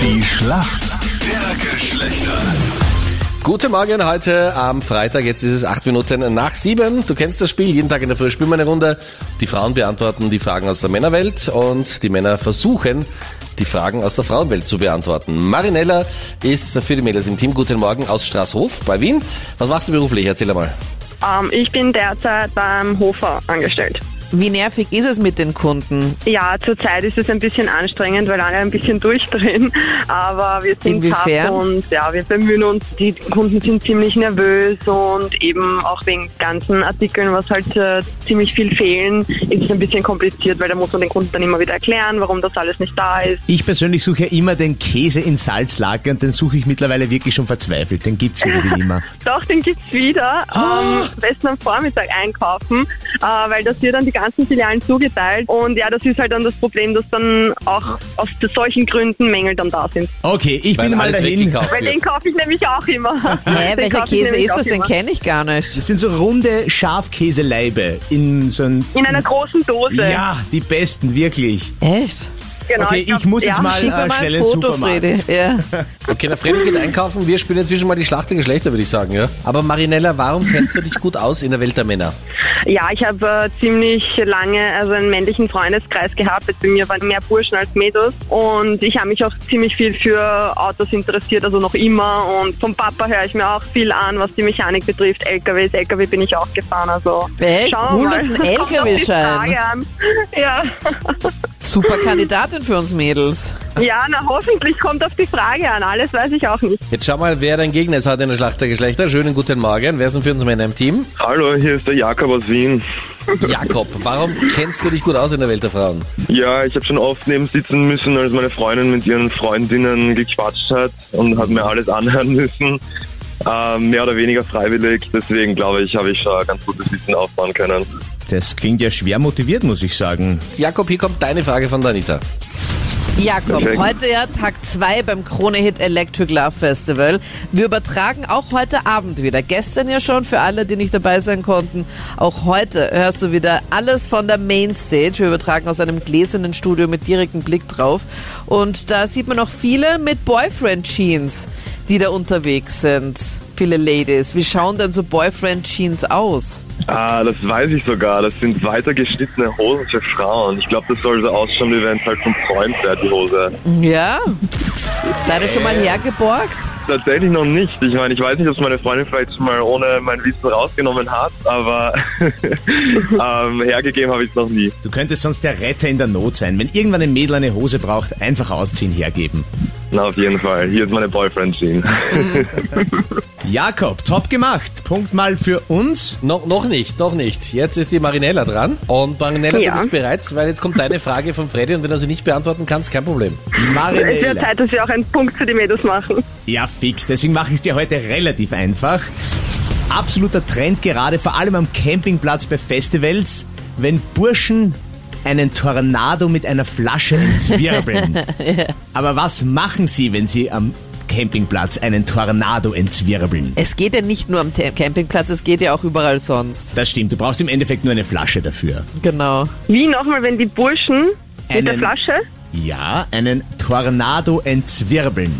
Die Schlacht der Geschlechter. Guten Morgen heute am Freitag. Jetzt ist es acht Minuten nach sieben. Du kennst das Spiel. Jeden Tag in der Früh spielen wir eine Runde. Die Frauen beantworten die Fragen aus der Männerwelt und die Männer versuchen, die Fragen aus der Frauenwelt zu beantworten. Marinella ist für die Mädels im Team. Guten Morgen aus Straßhof bei Wien. Was machst du beruflich? Erzähl einmal. Ähm, ich bin derzeit beim Hofer angestellt. Wie nervig ist es mit den Kunden? Ja, zurzeit ist es ein bisschen anstrengend, weil alle ein bisschen durchdrehen. Aber wir sind Inwiefern? tough und ja, wir bemühen uns. Die Kunden sind ziemlich nervös und eben auch wegen ganzen Artikeln, was halt äh, ziemlich viel fehlen, ist es ein bisschen kompliziert, weil da muss man den Kunden dann immer wieder erklären, warum das alles nicht da ist. Ich persönlich suche ja immer den Käse in Salzlake und den suche ich mittlerweile wirklich schon verzweifelt. Den gibt's irgendwie nicht mehr. Doch, den gibt's wieder. Ähm, am besten am Vormittag einkaufen, äh, weil das wird dann die ganzen Filialen zugeteilt. Und ja, das ist halt dann das Problem, dass dann auch aus solchen Gründen Mängel dann da sind. Okay, ich Weil bin mal dahin. Weil den kaufe ich nämlich auch immer. Hä, welcher Käse ist das? Den immer. kenne ich gar nicht. Das sind so runde Schafkäseleibe in so ein... In einer großen Dose. Ja, die besten, wirklich. Echt? Genau. Okay, glaub, ich muss jetzt ja. mal Schick äh, mal schnell ein ins Foto, Supermarkt. Fredi. Ja. Okay, der Freddy geht einkaufen. Wir spielen inzwischen mal die Schlacht der Geschlechter, würde ich sagen. Ja? Aber Marinella, warum kennst du dich gut aus in der Welt der Männer? Ja, ich habe äh, ziemlich lange also einen männlichen Freundeskreis gehabt. Bei mir waren mehr Burschen als Mädels. Und ich habe mich auch ziemlich viel für Autos interessiert, also noch immer. Und vom Papa höre ich mir auch viel an, was die Mechanik betrifft. LKWs, LKW bin ich auch gefahren. Also wir Cool, mal. das ist ein LKW-Schein. Ja. Super Kandidatin für uns Mädels. ja, na hoffentlich kommt auf die Frage an. Alles weiß ich auch nicht. Jetzt schau mal, wer dein Gegner ist heute in der Schlacht der Geschlechter. Schönen guten Morgen. Wer sind für uns Männer im Team? Hallo, hier ist der Jakob aus Wien. Jakob, warum kennst du dich gut aus in der Welt der Frauen? Ja, ich habe schon oft neben sitzen müssen, als meine Freundin mit ihren Freundinnen gequatscht hat und hat mir alles anhören müssen. Ähm, mehr oder weniger freiwillig, deswegen glaube ich, habe ich schon ein ganz gutes Wissen aufbauen können. Das klingt ja schwer motiviert, muss ich sagen. Jakob, hier kommt deine Frage von der Anita. Jakob, heute ja Tag 2 beim Krone Hit Electric Love Festival. Wir übertragen auch heute Abend wieder. Gestern ja schon für alle, die nicht dabei sein konnten. Auch heute hörst du wieder alles von der Mainstage. Wir übertragen aus einem gläsernen Studio mit direktem Blick drauf. Und da sieht man auch viele mit Boyfriend Jeans, die da unterwegs sind. Viele Ladies. Wie schauen denn so Boyfriend Jeans aus? Ah, das weiß ich sogar. Das sind weiter geschnittene Hosen für Frauen. Ich glaube, das soll so ausschauen, wie wenn es halt vom Freund wäre, die Hose. Ja? Deine schon mal hergeborgt? Tatsächlich noch nicht. Ich meine, ich weiß nicht, ob meine Freundin vielleicht schon mal ohne mein Wissen rausgenommen hat, aber ähm, hergegeben habe ich es noch nie. Du könntest sonst der Retter in der Not sein. Wenn irgendwann ein Mädel eine Hose braucht, einfach ausziehen, hergeben. Na, auf jeden Fall. Hier ist meine Boyfriend-Jeans. Jakob, top gemacht. Punkt mal für uns. No, noch nicht, noch nicht. Jetzt ist die Marinella dran. Und Marinella, Ja. du bist bereit, weil jetzt kommt deine Frage von Freddy und wenn du sie nicht beantworten kannst, kein Problem. Es wird Marinella. Zeit, dass wir auch einen Punkt für die Mädels machen. Ja, fix. Deswegen mache ich es dir heute relativ einfach. Absoluter Trend gerade, vor allem am Campingplatz bei Festivals, wenn Burschen einen Tornado mit einer Flasche entzwirbeln. Aber was machen sie, wenn sie am Campingplatz einen Tornado entzwirbeln? Es geht ja nicht nur am Campingplatz, es geht ja auch überall sonst. Das stimmt, du brauchst im Endeffekt nur eine Flasche dafür. Genau. Wie nochmal, wenn die Burschen mit der Einen- Flasche? Ja, einen Tornado entzwirbeln.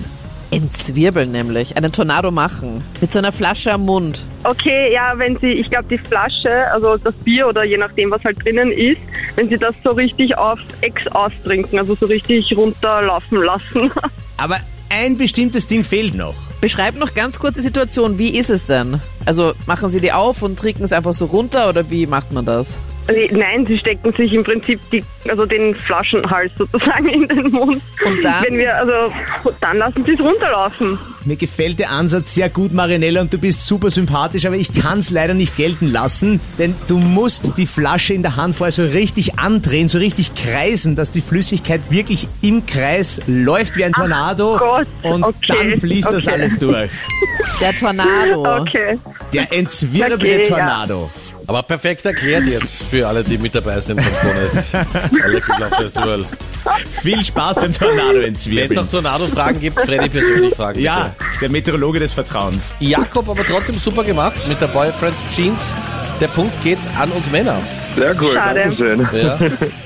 Entzwirbeln nämlich. Einen Tornado machen. Mit so einer Flasche am Mund. Okay, ja, wenn sie, ich glaube, die Flasche, also das Bier oder je nachdem, was halt drinnen ist, wenn sie das so richtig auf Ex austrinken, also so richtig runterlaufen lassen. Aber ein bestimmtes Ding fehlt noch. Beschreib noch ganz kurz die Situation. Wie ist es denn? Also machen Sie die auf und trinken es einfach so runter oder wie macht man das? Nee, Nein, sie stecken sich im Prinzip die, also den Flaschenhals sozusagen in den Mund. Und dann? Wenn wir, also, dann lassen sie es runterlaufen. Mir gefällt der Ansatz sehr gut, Marinella, und du bist super sympathisch, aber ich kann es leider nicht gelten lassen, denn du musst die Flasche in der Hand vorher so richtig andrehen, so richtig kreisen, dass die Flüssigkeit wirklich im Kreis läuft wie ein Tornado Gott, und okay, dann fließt das okay. alles durch. Der Tornado. Okay. Der entzwirbelte Okay, ja. Aber perfekt erklärt jetzt für alle, die mit dabei sind vom Kronet Electric Love Festival. Viel Spaß beim Tornado Wenn es noch Tornado-Fragen gibt, Freddy persönlich fragen. bitte. Ja, der Meteorologe des Vertrauens. Jakob aber trotzdem super gemacht mit der Boyfriend Jeans. Der Punkt geht an uns Männer. Sehr cool, Schade. danke schön. Ja.